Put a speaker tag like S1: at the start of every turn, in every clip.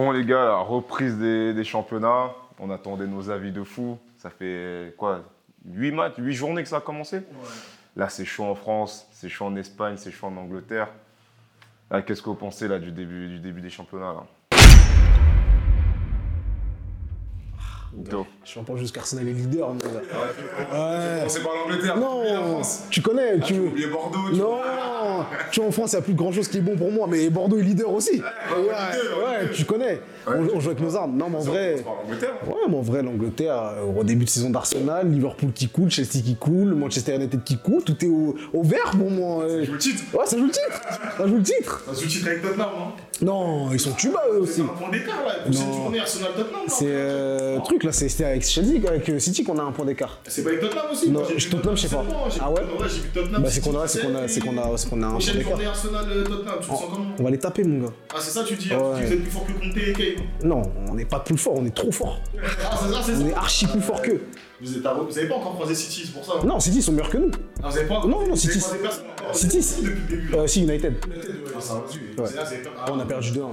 S1: Bon les gars, la reprise des, des championnats, on attendait nos avis de fou. Ça fait quoi 8 matchs, 8 journées que ça a commencé? Là c'est chaud en France, c'est chaud en Espagne, c'est chaud en Angleterre. Là, Qu'est-ce que vous pensez là, du, début, du début des championnats là? Go.
S2: Je suis pas jusqu'Arsenal est leader. mais- Ouais.
S1: L'Angleterre,
S2: Non, tu connais. Tu...
S1: Bordeaux,
S2: Non, tu vois, en France, il n'y a plus grand chose qui est bon pour moi, mais Bordeaux est leader aussi. Ouais, ouais, tu connais. On, on joue avec nos armes. Non, mais en vrai. Ouais, mais en vrai, l'Angleterre, euh, au début de saison d'Arsenal, Liverpool qui coule, Chelsea qui coule, Manchester United qui coule, tout est au, au vert pour moi. euh.
S3: le titre.
S2: Ouais, ça joue le titre. Ça joue le titre.
S3: Un sous-titre avec Tottenham, hein.
S2: Non, ils sont tuba eux aussi.
S3: Un point d'écart, là. Pour cette
S2: Non.
S3: journée, Arsenal-Tottenham, là.
S2: C'est euh, truc là, c'est c'était avec Chelsea, avec euh, City qu'on a un point d'écart.
S3: C'est pas avec Tottenham aussi
S2: Non, je- Tottenham, je sais pas.
S3: c'est
S2: Ah ouais
S3: j'ai vu Tottenham.
S2: Bah, c'est qu'on a, c'est qu'on a, c'est qu'on a, c'est qu'on a un point d'écart.
S3: journée Arsenal-Tottenham, tu te sens comment
S2: On va les taper, mon gars.
S3: Ah, c'est ça, tu dis,
S2: Ouais.
S3: hein, vous êtes plus fort que Conte et Kane.
S2: Non, on n'est pas plus fort, on est trop fort.
S3: Ah, c'est ça, c'est
S2: On est archi plus fort qu'eux.
S3: Vous êtes à- vous avez pas encore croisé City, c'est pour ça.
S2: Non, City, ils sont meilleurs que nous.
S3: Ah, vous avez pas
S2: Non, non,
S3: vous avez
S2: City.
S3: croisé personne encore.
S2: City.
S3: Depuis le début.
S2: Euh, si, United.
S3: Ah, ça dessus. C'est là, vous avez pas- Ah,
S2: On a perdu 2-1. ouais.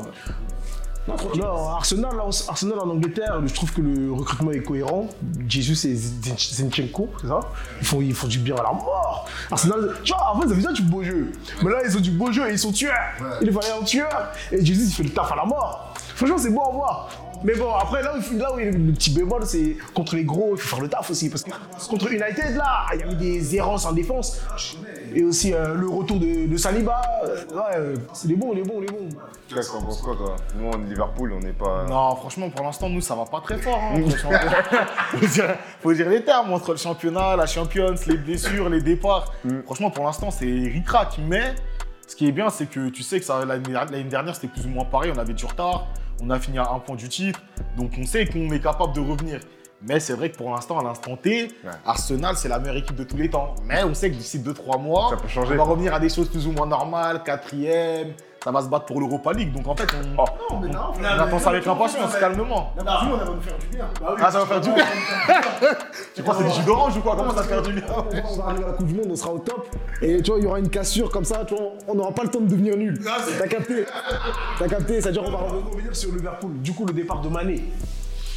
S3: Non, tranquille.
S4: Non, Arsenal, là, Arsenal en Angleterre, je trouve que le recrutement est cohérent. Jesus et Zin- Zinchenko, c'est ça? Ils font, ils font du bien à la mort. Arsenal, tu vois, avant ils avaient déjà du beau jeu. Mais là, ils ont du beau jeu et ils sont tueurs. Il fallait un tueur. Et Jesus, il fait le taf à la mort. Franchement, c'est beau à voir. Mais bon, après, là où, là où il y a le petit bémol, c'est contre les gros, il faut faire le taf aussi. Parce que contre United, là, il y avait des errances en défense. Et aussi euh, le retour de, de Saliba. Euh, Ouais, euh, c'est les bons, les bons, les bons.
S1: Qu'est-ce qu'on pense quoi toi Nous on est Liverpool, on n'est pas.
S3: Non, franchement, pour l'instant, nous, ça va pas très fort. Hein, faut, dire, faut dire les termes entre le championnat, la Champions, les blessures, les départs. Franchement, pour l'instant, c'est ric-rac. Mais ce qui est bien, c'est que tu sais que l'année dernière, c'était plus ou moins pareil. On avait du retard. On a fini à un point du titre. Donc, on sait qu'on est capable de revenir. Mais c'est vrai que pour l'instant, à l'instant T,
S1: Ouais.
S3: Arsenal, c'est la meilleure équipe de tous les temps. Mais on sait que d'ici 2-3 mois,
S1: Ça peut changer.
S3: on va revenir à des choses plus ou moins normales, quatrième. Ça va se battre pour l'Europa League. Donc, en fait, on,
S1: Oh.
S3: on attend ça avec impatience, calmement.
S4: on va nous faire du bien.
S3: Ah, ça va faire du bien Tu crois que c'est du jus d'orange ou quoi? Comment ça va faire du bien?
S2: On va arriver à la Coupe du Monde, on sera au top. Et tu vois, il y aura une cassure comme ça, tu vois, on n'aura pas le temps de devenir nul. T'as capté? T'as capté, c'est-à-dire on va
S4: On va
S2: revenir.
S4: revenir sur Liverpool. Du coup, le départ de Mané.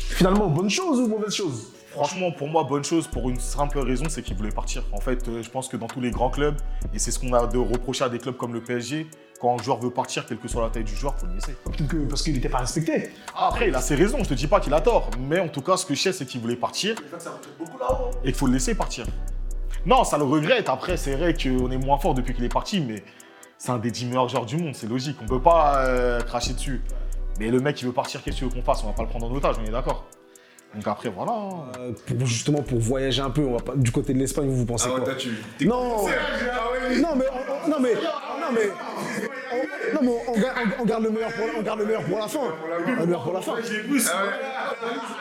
S4: Finalement, bonne chose ou mauvaise chose?
S3: Franchement, pour moi, bonne chose pour une simple raison, c'est qu'il voulait partir. En fait, euh, je pense que dans tous les grands clubs, et c'est ce qu'on a de reprocher à des clubs comme le PSG, quand un joueur veut partir, quelle que soit la taille du joueur, faut le laisser.
S4: Peut-être que parce qu'il n'était pas respecté.
S3: Après, il a ses raisons, je te dis pas qu'il a tort, mais en tout cas, ce que je sais, c'est qu'il voulait partir et qu'il faut le laisser partir. Non, ça le regrette. Après, c'est vrai qu'on est moins fort depuis qu'il est parti, mais c'est un des 10 meilleurs joueurs du monde, c'est logique. On peut pas euh, cracher dessus. Mais le mec, il veut partir, qu'est-ce que tu veux qu'on fasse? On va pas le prendre en otage, on est d'accord. Donc après, voilà.
S2: Euh, pour- justement pour voyager un peu, on va pas du côté de l'Espagne, vous, vous pensez quoi? Non Non mais on- on- non mais non mais non, mais on, garde, on garde le meilleur pour on garde le meilleur pour la fin. Le meilleur pour la fin.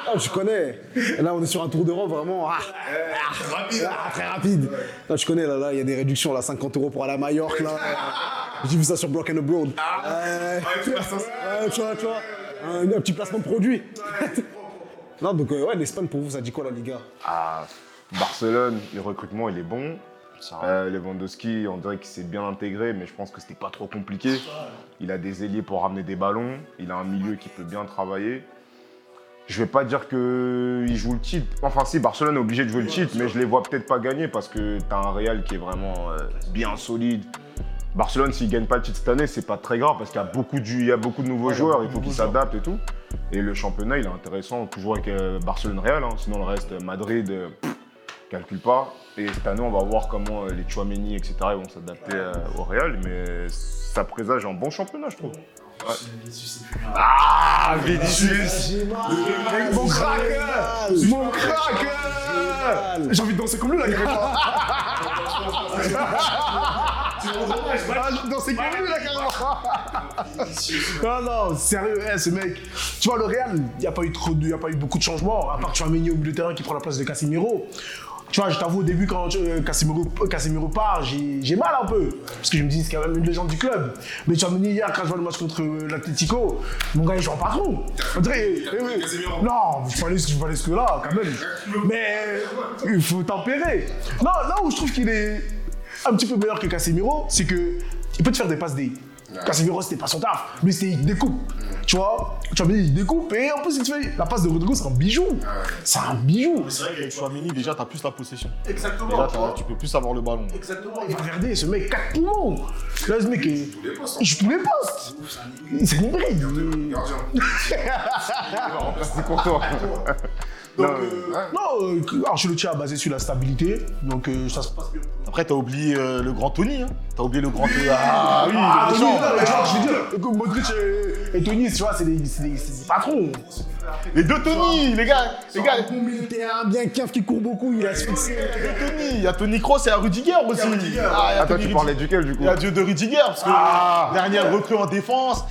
S2: Ah, tu connais. Là on est sur un tour d'Europe vraiment ah, ah, très rapide. Là tu connais là là il y a des réductions là 50 euros pour aller à Majorque là. J'ai vu ça sur Block and Abroad. Euh, tu vois, tu vois, un, un petit placement de produit. Non donc euh, ouais l'Espagne pour vous ça dit quoi la Liga?
S1: Ah, Barcelone, le recrutement il est bon. Euh, Lewandowski, on dirait qu'il s'est bien intégré, mais je pense que c'était pas trop compliqué. Il a des ailiers pour ramener des ballons. Il a un milieu qui peut bien travailler. Je vais pas dire qu'il joue le titre. Enfin, si, Barcelone est obligé de jouer le titre, mais je les vois peut-être pas gagner parce que tu as un Real qui est vraiment euh, bien solide. Barcelone, s'il gagne pas le titre cette année, c'est pas très grave parce qu'il y a beaucoup de, il y a beaucoup de nouveaux joueurs, il faut qu'ils s'adaptent et tout. Et le championnat, il est intéressant, toujours avec euh, Barcelone-Real. hein. Sinon, le reste, Madrid, euh, pff, calcule pas. Et cette année, on va voir comment euh, les Chouameni, etc., vont s'adapter euh, au Real. Mais ça présage un bon championnat, je trouve. Ah, Vinicius
S4: Mon crack Mon crack J'ai envie de danser comme lui là. Ah, danser comme lui là, carrément. Non, non, sérieux, eh, ce mec. Tu vois, le Real, il n'y a, pas eu trop de- y a pas eu beaucoup de changements, à part Meunier au milieu de terrain qui prend la place de Casemiro. Tu vois, je t'avoue, au début, quand euh, Casemiro, Casemiro part, j'ai mal un peu. Parce que je me dis, c'est quand même une légende du club. Mais tu as Meunier hier, quand je vois le match contre euh, l'Atletico, mon gars, il joue en patron. On dirait, eh oui. Non, je pas pas aller jusque là, quand même. Mais il faut tempérer. Non, là où je trouve qu'il est un petit peu meilleur que Casemiro, c'est que il peut te faire des passes D. Casemiro, c'était pas son taf. Lui, c'était des coupes. Tu vois, tu vois, il découpe et en plus, il te fait la passe de Rodrigo, c'est un bijou. C'est un bijou.
S3: C'est vrai qu'avec Chouameni, déjà, t'as plus la possession.
S4: Exactement.
S3: Déjà, tu peux plus avoir le ballon.
S4: Exactement. Il va regarder, ce mec, 4 poumons. Là, ce mec, il joue tous les postes. C'est une hybride.
S1: C'est pour toi.
S4: Donc, non, euh, non a basé sur la stabilité, donc euh, ça se passe bien.
S3: Après, t'as oublié euh, le grand Tony, hein. T'as oublié le grand Tony. Ah oui,
S4: Ah,
S3: le
S4: Tony,
S3: méchant.
S4: non, mais genre, je veux dire, Modric et, et Tony, tu vois, c'est des, patrons.
S3: Les deux Tony, les gars, les gars.
S2: Bon militaire, bien caf qui court beaucoup, il a
S3: y a Tony, il y a Tony Kroos et à Rudiger aussi. Ah,
S1: Attends,
S3: Tony
S1: tu parlais duquel du coup
S3: Il y a Dieu de Rudiger, parce que
S1: Ah.
S3: dernière recrue en défense.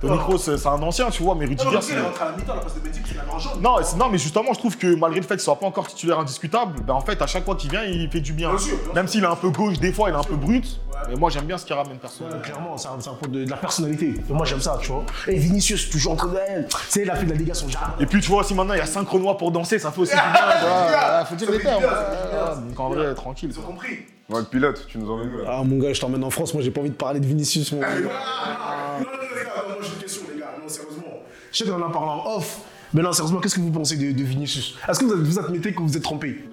S3: Tony Kroos, c'est un ancien, tu vois, mais Rudiger, c'est.
S4: à la mi-temps, la passe de Benzic, c'est la grande jaune.
S3: Non, non, mais justement, je trouve que malgré le fait qu'il soit pas encore titulaire indiscutable, ben en fait, à chaque fois qu'il vient, il fait du bien.
S4: Bien sûr, bien
S3: Même s'il est un peu gauche, des fois, il est un peu brut. Mais moi, j'aime bien ce qu'il ramène perso.
S4: Clairement, c'est un, c'est un point de, de la personnalité. Et moi, j'aime ça, tu vois. Et Vinicius, toujours entre elle. Tu sais, il a fait de la son jardin.
S3: Et puis, tu vois aussi maintenant, il y a 5 Renois pour danser, ça fait aussi du bien. vois. Ouais, Faut dire les termes. Ouais, Donc en vrai, tranquille.
S4: Ils ont compris.
S1: Ouais, le pilote, tu nous emmènes où là
S2: Ah mon gars, je t'emmène en France, moi j'ai pas envie de parler de Vinicius. Mon gars.
S4: Non, non, non, les gars, moi j'ai une question, les gars. Non, sérieusement. Je sais qu'on en a parlé en off. Mais non, sérieusement, qu'est-ce que vous pensez de, de Vinicius? Est-ce que vous, vous admettez que vous êtes trompé?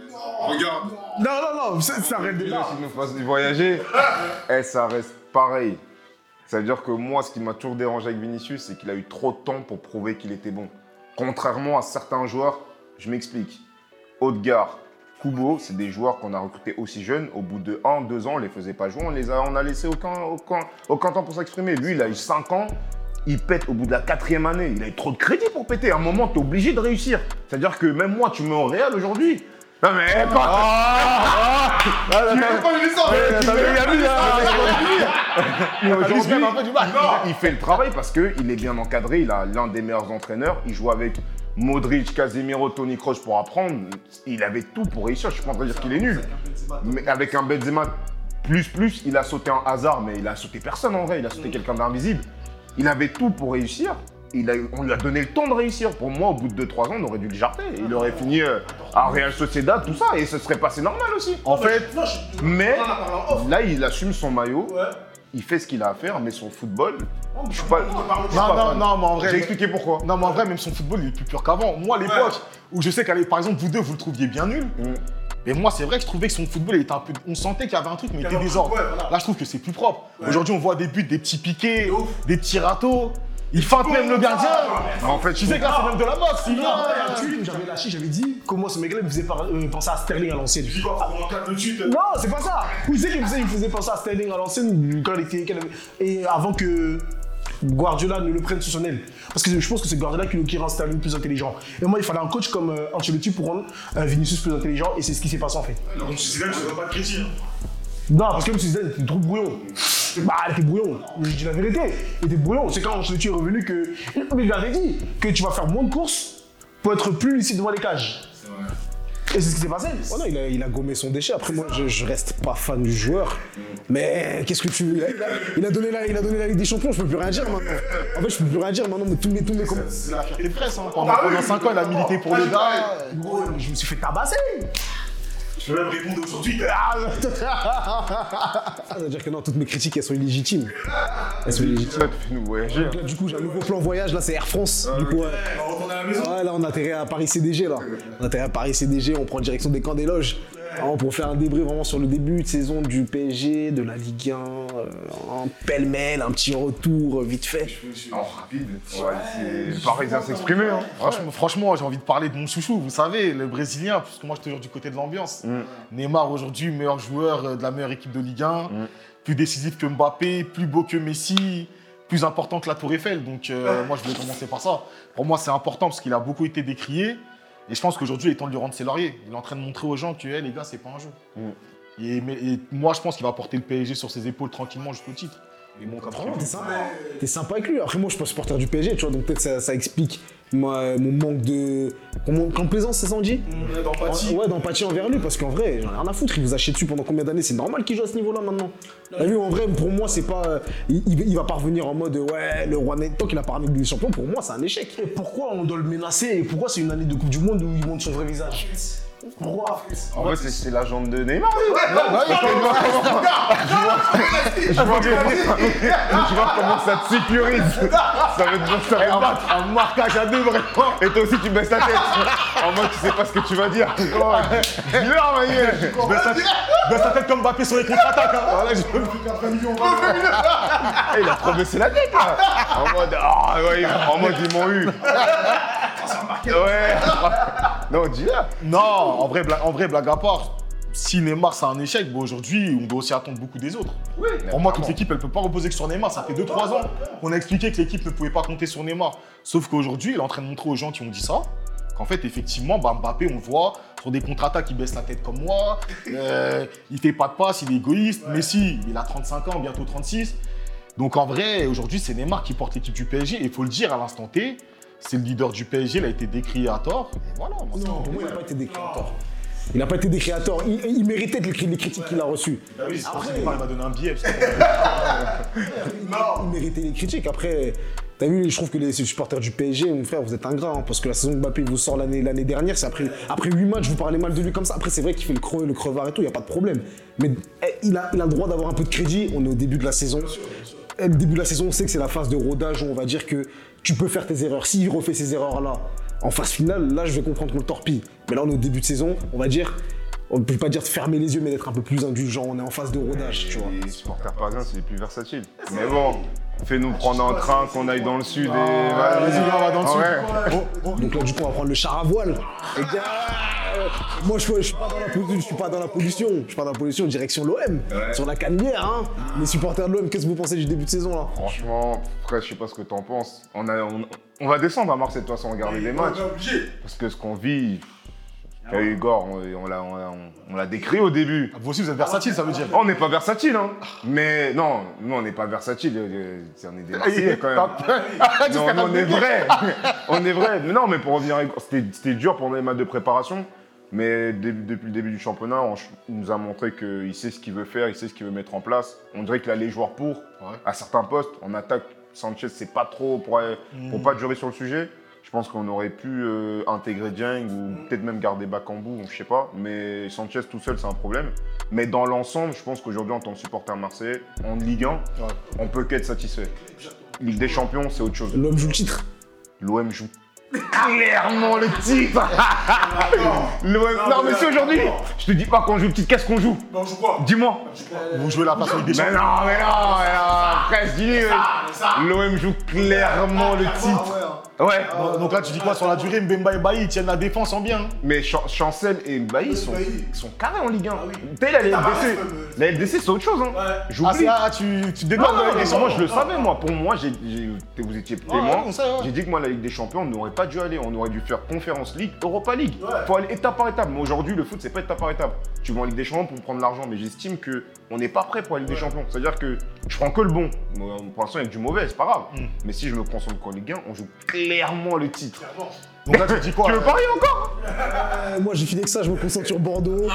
S1: Regarde
S4: Non, non, non, ça, ça arrête
S1: Déjà,
S4: déjà.
S1: s'il nous fasse voyager, eh, ça reste pareil. C'est-à-dire que moi, ce qui m'a toujours dérangé avec Vinicius, c'est qu'il a eu trop de temps pour prouver qu'il était bon. Contrairement à certains joueurs, je m'explique. Haute-Gare, Kubo, c'est des joueurs qu'on a recrutés aussi jeunes. Au bout de 1, 2 ans, on les faisait pas jouer, on les a, on a laissé aucun, aucun, aucun temps pour s'exprimer. Lui, il a eu 5 ans, il pète au bout de la quatrième année. Il a eu trop de crédit pour péter. À un moment, tu es obligé de réussir. C'est-à-dire que même moi, tu me mets au Real aujourd'hui. Non mais quand... Il fait le travail parce qu'il est bien encadré, il a l'un des meilleurs entraîneurs, il joue avec Modric, Casemiro, Toni Kroos pour apprendre. Il avait tout pour réussir, je suis pas en train de dire qu'il est nul. Mais avec un Benzema plus plus, il a sauté un hasard, mais il a sauté personne en vrai, il a sauté quelqu'un d'invisible. Il avait tout pour réussir. Il a, on lui a donné le temps de réussir. Pour moi, au bout de 2-3 ans, on aurait dû le jarter. Il aurait fini euh, à Real Sociedad, tout ça, et ce serait passé normal aussi.
S3: En fait,
S1: Mais là, il assume son maillot, il fait ce qu'il a à faire, mais son football, je suis pas. je suis
S3: Non,
S1: pas
S3: non,
S1: fan.
S3: non, mais en vrai-
S1: J'ai expliqué pourquoi.
S3: Non, mais en vrai, même son football, il est plus pur qu'avant. Moi, à l'époque, où je sais qu'à par exemple, vous deux, vous le trouviez bien nul.
S1: Mm.
S3: Mais moi, c'est vrai que je trouvais que son football il était un peu. On sentait qu'il y avait un truc, mais il était désordre.
S4: ouais, voilà.
S3: Là, je trouve que c'est plus propre. Aujourd'hui, on voit des buts, des petits piqués, des petits râteaux. Il feinte même le gardien.
S1: En fait,
S3: Tu sais que là, c'est même de la boxe. Il vient.
S4: J'avais lâché, j'avais dit comment ce mec-là me faisait par- euh, penser à Sterling à l'ancienne. Non, c'est pas ça. Vous savez qu'il me faisait, penser à Sterling à l'ancienne quand il était. quand il avait- Et avant que Guardiola ne le prenne sous son aile. Parce que je pense que c'est Guardiola qui, qui rend Sterling plus intelligent. Et moi, il fallait un coach comme euh, Ancelotti pour rendre euh, Vinicius plus intelligent. Et c'est ce qui s'est passé en fait.
S5: Donc, c'est là que tu ne pas de crédit.
S4: Non, parce que même si Zidane était trop brouillon. Bah, il était brouillon. Je dis la vérité. Il était brouillon. C'est quand Ancelotti est revenu que. Mais il lui avait dit que tu vas faire moins de courses pour être plus lucide devant les cages. Et c'est ce qui s'est passé.
S2: Oh non, il a, il a gommé son déchet. Après, moi, je, je reste pas fan du joueur. Mais qu'est-ce que tu veux? Il a, il a- donné la, il a donné la Ligue des Champions, je peux plus rien dire maintenant. En fait, je peux plus rien dire maintenant, mais tous mes, tous mes
S3: C'est la fierté presse. Hein. Pendant, pendant 5 ans, il a milité pour le gars.
S4: Gros, je me suis fait tabasser.
S5: Je peux même répondre aujourd'hui.
S2: Ah, ça veut dire que non, toutes mes critiques, elles sont illégitimes. Elles sont illégitimes.
S1: Nous voyager.
S2: Donc là, du coup, j'ai un nouveau plan voyage, là, c'est Air France. du coup, ouais.
S5: On va retourner à la maison.
S2: Ouais, là, on atterrit à Paris CDG, là. On atterrit à Paris CDG, on prend direction des camps des loges. Vraiment pour faire un débrief vraiment sur le début de saison du PSG, de la Ligue 1, euh, un pêle-mêle, un petit retour euh, vite fait.
S1: Oh, rapide. Ouais, c'est Parisien s'exprimer. Hein.
S3: Franchement, franchement, j'ai envie de parler de mon chouchou, vous savez, le Brésilien, puisque moi, je suis toujours du côté de l'ambiance. Neymar, aujourd'hui, meilleur joueur euh, de la meilleure équipe de Ligue 1, plus décisif que Mbappé, plus beau que Messi, plus important que la Tour Eiffel. Donc, euh, moi, je voulais commencer par ça. Pour moi, c'est important parce qu'il a beaucoup été décrié. Et je pense qu'aujourd'hui, il est temps de lui rendre ses lauriers. Il est en train de montrer aux gens que, hey, les gars, c'est pas un jeu. Et, mais- et moi, je pense qu'il va porter le PSG sur ses épaules tranquillement jusqu'au titre. Bon, comme
S2: Vraiment,
S3: prévu.
S2: t'es sympa. T'es sympa avec lui. Après, moi, je suis pas supporter du PSG, tu vois, donc peut-être ça, ça explique moi, mon manque de. Comment, complaisance, c'est ça on dit
S5: D'empathie.
S2: Ouais, d'empathie envers lui, parce qu'en vrai, j'en ai rien à foutre. Il vous a chié dessus pendant combien d'années? C'est normal qu'il joue à ce niveau-là maintenant. T'as vu, en vrai, pour moi, c'est pas. euh, Il, il- il va pas revenir en mode ouais, le roi Net. Tant qu'il a pas ramené des champions, pour moi, c'est un échec.
S4: Et pourquoi on doit le menacer? Et pourquoi c'est une année de Coupe du Monde où il montre son vrai visage?
S1: En fait, c'est- la jambe de Neymar. Je vois comment- ça te sécurise. Ça veut dire ça veut battre.
S3: Un marquage à deux, vraiment.
S1: Et toi aussi, tu baisses la tête. En mode, tu sais pas ce que tu vas dire. Oh, Dis-leur, ma gueule.
S3: Baisse la tête- comme Mbappé sur les contre-attaques. hein. Voilà,
S1: Eh, Il a trop baissé la tête. En mode, ah, en mode, ils m'ont eu. Ouais. Non, dis-le.
S3: Non, en vrai, blague, en vrai, blague à part. Si Neymar c'est un échec, bon, aujourd'hui on doit aussi attendre beaucoup des autres. Pour moi, toute l'équipe elle peut pas reposer que sur Neymar. Ça fait 2-3 ans qu'on a expliqué que l'équipe ne pouvait pas compter sur Neymar. Sauf qu'aujourd'hui, il est en train de montrer aux gens qui ont dit ça qu'en fait, effectivement, bah, Mbappé, on le voit sur des contre-attaques, il baisse la tête comme moi. euh, il fait pas de passe, il est égoïste. Messi, il a 35 ans, bientôt 36. Donc en vrai, aujourd'hui, c'est Neymar qui porte l'équipe du PSG. Et il faut le dire à l'instant T, c'est le leader du PSG, il a été décrié à tort. Et voilà,
S2: Non, pour moi, il n'a pas été des créateurs. Il n'a pas été des créateurs. Il, il méritait les, critiques qu'il a reçues.
S3: Ah oui, que Neymar, il m'a donné un billet. que-
S2: Il méritait les critiques. Après, t'as vu, je trouve que les supporters du PSG, mon frère, vous êtes ingrats. hein, parce que la saison de Mbappé vous sort l'année l'année dernière, c'est après, après 8 matchs, vous parlez mal de lui comme ça. Après, c'est vrai qu'il fait le, creux, le crevard et tout, il n'y a pas de problème. Mais eh, il, a, il a le droit d'avoir un peu de crédit. On est au début de la saison. Eh, Le début de la saison, on sait que c'est la phase de rodage où on va dire que tu peux faire tes erreurs. S'il refait ces erreurs-là en phase finale, là, je vais comprendre qu'on le torpille. Mais là, on est au début de saison, on va dire. On ne peut pas dire de fermer les yeux, mais d'être un peu plus indulgent. On est en phase de rodage, tu vois.
S1: Les supporters parisiens, c'est les plus versatiles. Mais bon, fais-nous prendre un train, qu'on aille dans le sud et.
S3: Vas-y, on va dans le
S1: Ah
S3: sud. Oh, oh.
S2: Donc là, du coup, on va prendre le char à voile. Et euh, moi, je, suis pas dans la pollution. Je suis pas dans la pollution. Je suis pas dans la pollution. Direction l'OM. Sur la cannière, hein. Les supporters de l'OM, qu'est-ce que vous pensez du début de saison là?
S1: Franchement, frère, je sais pas ce que t'en penses. On, a, on, on va descendre à Marseille de toute façon, regarder les matchs. Parce que ce qu'on vit, il y a eu Igor, on, on l'a- on on décrit au début.
S3: Vous aussi, vous êtes versatile, ça veut dire.
S1: On n'est pas versatile, hein. Mais non, nous, on n'est pas versatile. euh, On est des Marseillais quand même. Non, non, on est vrai. on est vrai. Mais non, mais pour revenir, à Igor, c'était dur pendant les matchs de préparation. Mais depuis le début du championnat, on, il nous a montré qu'il sait ce qu'il veut faire, il sait ce qu'il veut mettre en place. On dirait qu'il a les joueurs pour. À certains postes, en attaque, Sanchez, c'est pas trop pour, pour pas durer sur le sujet. Je pense qu'on aurait pu euh, intégrer Dieng ou peut-être même garder Bakambu, je sais pas. Mais Sanchez tout seul, c'est un problème. Mais dans l'ensemble, je pense qu'aujourd'hui, en tant que supporter marseillais, en Ligue 1, on peut qu'être satisfait. Ligue des Champions, c'est autre chose.
S2: L'OM joue le titre.
S1: L'OM joue clairement le titre. L'OM Non, mais si aujourd'hui, je te dis pas qu'on joue le titre, qu'est-ce qu'on joue?
S5: Non, je crois.
S1: Dis-moi.
S3: Vous jouez la avec des
S1: Mais
S3: champions.
S1: non, mais non, mais non, presque dis L'OM joue clairement le titre. Ouais.
S3: Donc- Donc là, tu dis quoi sur la durée Mbemba et Bailly, ils tiennent la défense en bien.
S1: Mais Chan- Chancel et Bailly sont, ils sont carrés en Ligue 1. Tu sais, la LDC, la LDC c'est autre chose. Hein.
S3: Ah,
S1: J'oublie.
S3: ah, tu, tu les
S1: moi je le savais, moi. Pour moi, j'ai- vous étiez témoin.
S3: ouais.
S1: J'ai dit que moi, la Ligue des Champions, on n'aurait pas dû aller. On aurait dû faire Conférence League, Europa League. faut aller étape par étape. Mais aujourd'hui, le foot, c'est pas étape par étape. Tu vas en Ligue des Champions pour prendre l'argent, mais j'estime que on n'est pas prêt pour la Ligue des Champions. C'est-à-dire que je prends que le bon. Pour l'instant, il y a du mauvais, c'est pas grave.
S3: Mm.
S1: Mais si je me concentre qu'en Ligue 1, on joue clairement le titre.
S3: Donc là, tu dis quoi
S1: Tu veux parier encore
S2: Euh, moi, j'ai fini que ça. Je me concentre sur Bordeaux.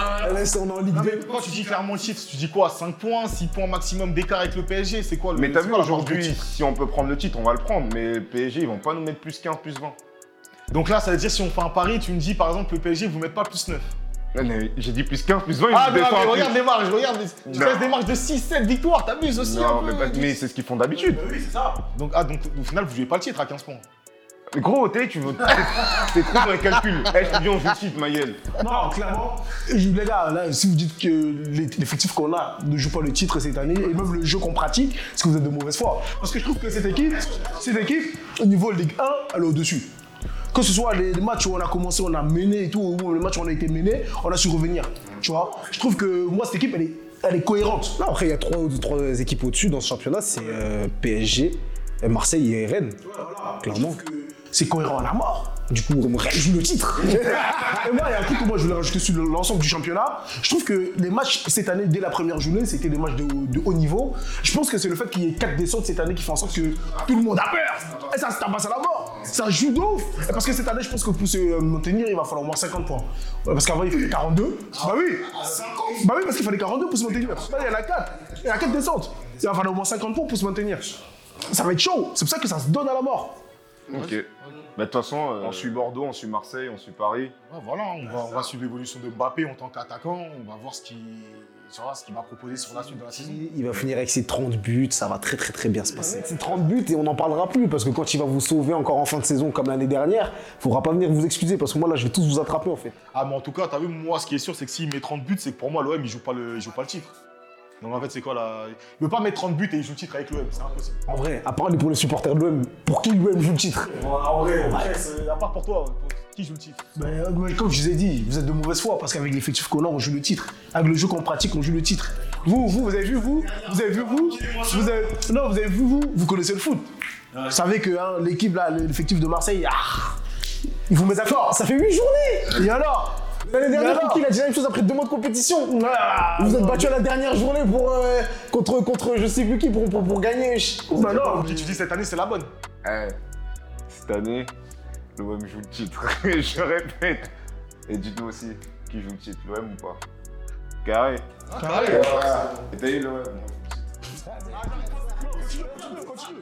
S2: C'est- on est en Ligue
S3: Ah,
S2: 2.
S3: mais Quand tu dis clairement le chiffre, tu dis quoi 5 points, 6 points maximum d'écart avec le PSG C'est quoi le
S1: Mais t'as vu aujourd'hui, si on peut prendre le titre, on va le prendre. Mais le PSG, ils vont pas nous mettre plus 15, plus 20.
S3: Donc là, ça veut dire si on fait un pari, tu me dis par exemple le PSG, vous mettez pas plus 9.
S1: Non, mais J'ai dit plus 15, plus 20, ils
S3: Ah, mais, mais
S1: plus.
S3: regarde les marges, regarde, les- tu fais des marges de 6-7 victoires, t'abuses aussi
S1: Non,
S3: un
S1: mais,
S3: peu.
S1: pas- mais c'est ce qu'ils font d'habitude.
S5: Oui, c'est ça.
S3: Donc, ah, donc au final, vous jouez pas le titre à 15 points.
S1: Mais Gros, t'es, tu veux. T'es t'es trop dans les calculs. Eh, je te dis, on joue le titre, ma gueule.
S4: Non, clairement. Je- Les gars, là, si vous dites que les- l'effectif qu'on a ne joue pas le titre cette année, et même le jeu qu'on pratique, c'est que vous êtes de mauvaise foi. Parce que je trouve que cette équipe, cette équipe, au niveau Ligue 1, elle est au-dessus. Que ce soit les les matchs où on a commencé, on a mené et tout, ou les matchs où on a été mené, on a su revenir. Tu vois Je trouve que moi, cette équipe, elle est, elle est cohérente.
S2: Non, après, il y a trois, trois équipes au-dessus dans ce championnat. C'est euh, PSG, Marseille et Rennes. Clairement.
S4: C'est cohérent à la mort.
S2: Du coup, on joue le titre.
S4: Et moi, il y a un truc que moi je voulais rajouter sur l'ensemble du championnat. Je trouve que les matchs cette année, dès la première journée, c'était des matchs de, de haut niveau. Je pense que c'est le fait qu'il y ait quatre descentes cette année qui fait en sorte que tout le monde a peur. Et ça se tabasse à la mort. Ça joue de ouf. Et parce que cette année, je pense que pour se euh, maintenir, il va falloir au moins 50 points. Parce qu'avant, il fallait 42. Bah oui. Bah oui, parce qu'il fallait 42 pour se maintenir. Là, il y en a 4. Il y en a 4 descentes. Il va falloir au moins 50 points pour se maintenir. Ça va être chaud. C'est pour ça que ça se donne à la mort.
S1: Ok. Mais de toute façon, euh, on suit Bordeaux, on suit Marseille, on suit Paris.
S3: Ouais, voilà, on va, on va suivre l'évolution de Mbappé en tant qu'attaquant. On va voir ce qu'il qu'il va proposer sur la suite de la saison.
S2: Il va finir avec ses 30 buts, ça va très très très bien se passer. Ses 30 buts et on n'en parlera plus parce que quand il va vous sauver encore en fin de saison comme l'année dernière, il faudra pas venir vous excuser parce que moi là je vais tous vous attraper en fait.
S3: Ah, mais en tout cas, t'as vu, moi, ce qui est sûr, c'est que s'il met 30 buts, c'est que pour moi, l'OM, il joue pas le, il joue pas le titre. Donc en fait, c'est quoi là? Il veut pas mettre 30 buts et il joue le titre avec l'OM, c'est impossible.
S2: En vrai, à part pour les supporters de l'OM, pour qui l'OM joue le titre?
S3: En vrai, à part pour toi, pour- qui joue le titre
S4: Mais, euh, comme je vous ai dit, vous êtes de mauvaise foi parce qu'avec l'effectif qu'on a, on joue le titre. Avec le jeu qu'on pratique, on joue le titre. Vous, vous, vous avez vu, vous? Vous avez vu, vous? Vous avez... Non, vous avez vu, vous? Vous connaissez le foot. Vous savez que hein, l'équipe, là, l'effectif de Marseille, ah, ils vous mettent d'accord.
S2: Ça fait 8 journées
S4: Et alors?
S2: L'année dernière, Kiki, il a dit la même chose après deux mois de compétition.
S4: Ah,
S2: Vous êtes battu à la dernière journée pour, euh, contre, contre je sais plus qui pour, pour, pour gagner.
S4: Bah non,
S3: Qui tu dis cette année, c'est la bonne.
S1: Eh, cette année, l'OM joue le titre. Je répète. Et dites-nous aussi, qui joue le titre, l'OM ou pas Carré.
S3: Carré.
S1: Et t'as eu l'OM
S4: Continue, continue, continue.